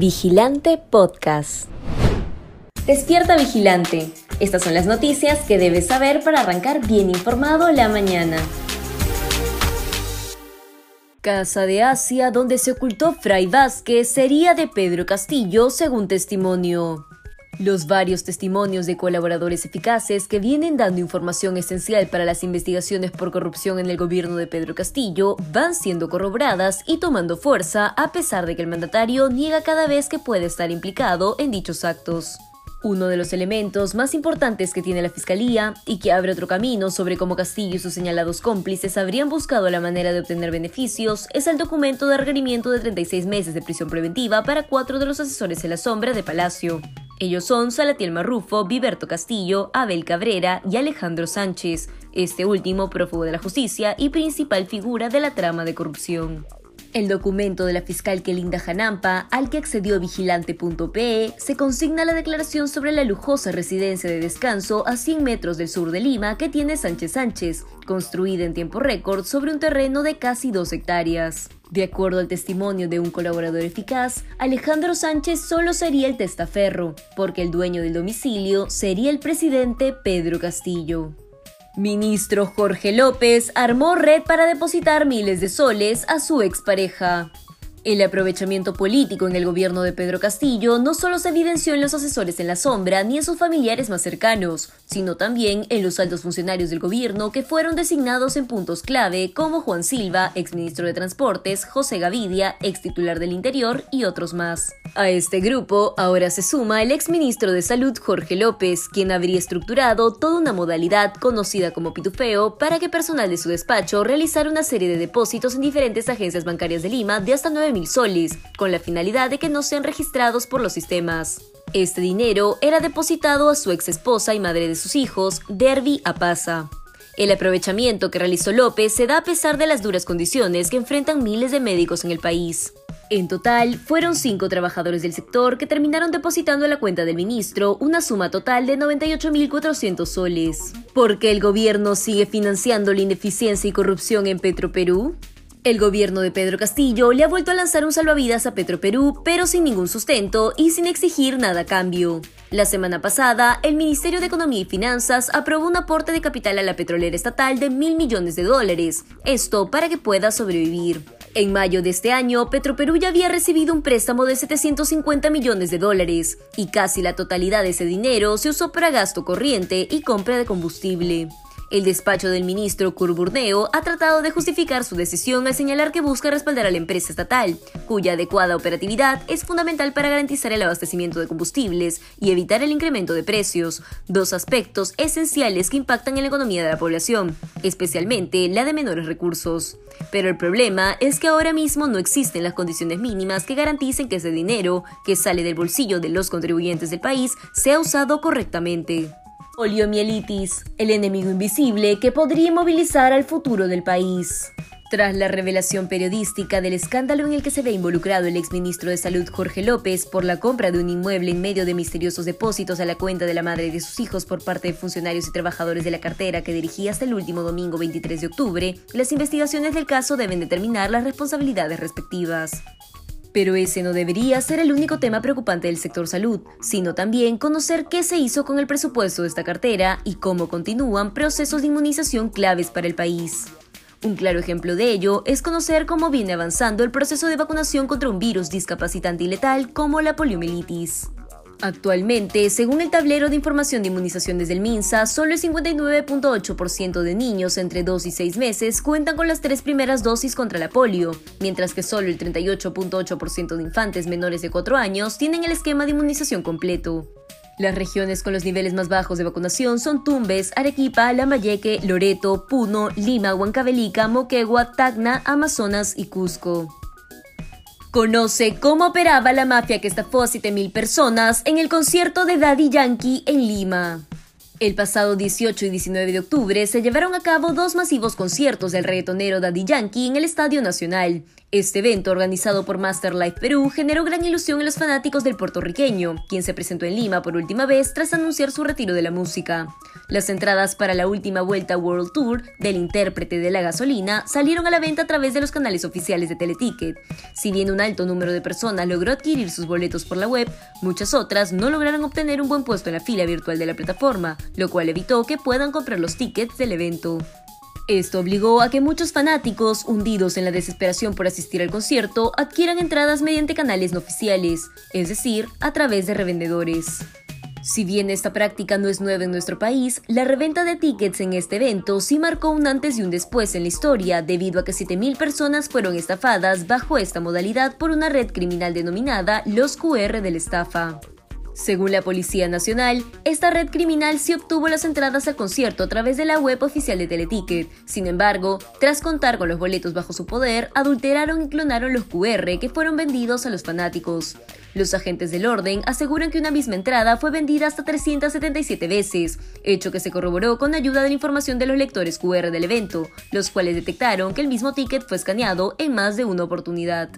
Vigilante Podcast. Despierta Vigilante. Estas son las noticias que debes saber para arrancar bien informado la mañana. Casa de Asia, donde se ocultó Fray Vázquez, sería de Pedro Castillo, según testimonio. Los varios testimonios de colaboradores eficaces que vienen dando información esencial para las investigaciones por corrupción en el gobierno de Pedro Castillo van siendo corroboradas y tomando fuerza a pesar de que el mandatario niega cada vez que puede estar implicado en dichos actos. Uno de los elementos más importantes que tiene la Fiscalía y que abre otro camino sobre cómo Castillo y sus señalados cómplices habrían buscado la manera de obtener beneficios es el documento de requerimiento de 36 meses de prisión preventiva para cuatro de los asesores en la sombra de Palacio. Ellos son Salatiel Marrufo, Viberto Castillo, Abel Cabrera y Alejandro Sánchez, este último prófugo de la justicia y principal figura de la trama de corrupción. El documento de la fiscal Kelinda Janampa, al que accedió vigilante.pe, se consigna la declaración sobre la lujosa residencia de descanso a 100 metros del sur de Lima que tiene Sánchez Sánchez, construida en tiempo récord sobre un terreno de casi dos hectáreas. De acuerdo al testimonio de un colaborador eficaz, Alejandro Sánchez solo sería el testaferro, porque el dueño del domicilio sería el presidente Pedro Castillo. Ministro Jorge López armó red para depositar miles de soles a su expareja. El aprovechamiento político en el gobierno de Pedro Castillo no solo se evidenció en los asesores en la sombra ni en sus familiares más cercanos, sino también en los altos funcionarios del gobierno que fueron designados en puntos clave como Juan Silva, exministro de Transportes, José Gavidia, ex titular del Interior y otros más. A este grupo ahora se suma el exministro de Salud Jorge López, quien habría estructurado toda una modalidad conocida como pitufeo para que personal de su despacho realizara una serie de depósitos en diferentes agencias bancarias de Lima de hasta 9 mil soles, con la finalidad de que no sean registrados por los sistemas. Este dinero era depositado a su ex esposa y madre de sus hijos, Derby Apaza. El aprovechamiento que realizó López se da a pesar de las duras condiciones que enfrentan miles de médicos en el país. En total, fueron cinco trabajadores del sector que terminaron depositando a la cuenta del ministro una suma total de 98.400 soles. ¿Por qué el gobierno sigue financiando la ineficiencia y corrupción en Petroperú? El gobierno de Pedro Castillo le ha vuelto a lanzar un salvavidas a Petroperú, pero sin ningún sustento y sin exigir nada a cambio. La semana pasada, el Ministerio de Economía y Finanzas aprobó un aporte de capital a la petrolera estatal de mil millones de dólares, esto para que pueda sobrevivir. En mayo de este año, Petroperú ya había recibido un préstamo de 750 millones de dólares, y casi la totalidad de ese dinero se usó para gasto corriente y compra de combustible. El despacho del ministro Curburneo ha tratado de justificar su decisión al señalar que busca respaldar a la empresa estatal, cuya adecuada operatividad es fundamental para garantizar el abastecimiento de combustibles y evitar el incremento de precios, dos aspectos esenciales que impactan en la economía de la población, especialmente la de menores recursos. Pero el problema es que ahora mismo no existen las condiciones mínimas que garanticen que ese dinero, que sale del bolsillo de los contribuyentes del país, sea usado correctamente. Poliomielitis, el enemigo invisible que podría inmovilizar al futuro del país. Tras la revelación periodística del escándalo en el que se ve involucrado el exministro de Salud Jorge López por la compra de un inmueble en medio de misteriosos depósitos a la cuenta de la madre de sus hijos por parte de funcionarios y trabajadores de la cartera que dirigía hasta el último domingo 23 de octubre, las investigaciones del caso deben determinar las responsabilidades respectivas. Pero ese no debería ser el único tema preocupante del sector salud, sino también conocer qué se hizo con el presupuesto de esta cartera y cómo continúan procesos de inmunización claves para el país. Un claro ejemplo de ello es conocer cómo viene avanzando el proceso de vacunación contra un virus discapacitante y letal como la poliomielitis. Actualmente, según el tablero de información de inmunizaciones del MINSA, solo el 59.8% de niños entre 2 y 6 meses cuentan con las tres primeras dosis contra la polio, mientras que solo el 38.8% de infantes menores de 4 años tienen el esquema de inmunización completo. Las regiones con los niveles más bajos de vacunación son Tumbes, Arequipa, Lambayeque, Loreto, Puno, Lima, Huancavelica, Moquegua, Tacna, Amazonas y Cusco. Conoce cómo operaba la mafia que estafó a 7.000 personas en el concierto de Daddy Yankee en Lima. El pasado 18 y 19 de octubre se llevaron a cabo dos masivos conciertos del reggaetonero Daddy Yankee en el Estadio Nacional. Este evento, organizado por Master Life Perú, generó gran ilusión en los fanáticos del puertorriqueño, quien se presentó en Lima por última vez tras anunciar su retiro de la música. Las entradas para la última vuelta World Tour del intérprete de la gasolina salieron a la venta a través de los canales oficiales de Teleticket. Si bien un alto número de personas logró adquirir sus boletos por la web, muchas otras no lograron obtener un buen puesto en la fila virtual de la plataforma, lo cual evitó que puedan comprar los tickets del evento. Esto obligó a que muchos fanáticos, hundidos en la desesperación por asistir al concierto, adquieran entradas mediante canales no oficiales, es decir, a través de revendedores. Si bien esta práctica no es nueva en nuestro país, la reventa de tickets en este evento sí marcó un antes y un después en la historia, debido a que 7.000 personas fueron estafadas bajo esta modalidad por una red criminal denominada los QR de la estafa. Según la Policía Nacional, esta red criminal sí obtuvo las entradas al concierto a través de la web oficial de Teleticket. Sin embargo, tras contar con los boletos bajo su poder, adulteraron y clonaron los QR que fueron vendidos a los fanáticos. Los agentes del orden aseguran que una misma entrada fue vendida hasta 377 veces, hecho que se corroboró con ayuda de la información de los lectores QR del evento, los cuales detectaron que el mismo ticket fue escaneado en más de una oportunidad.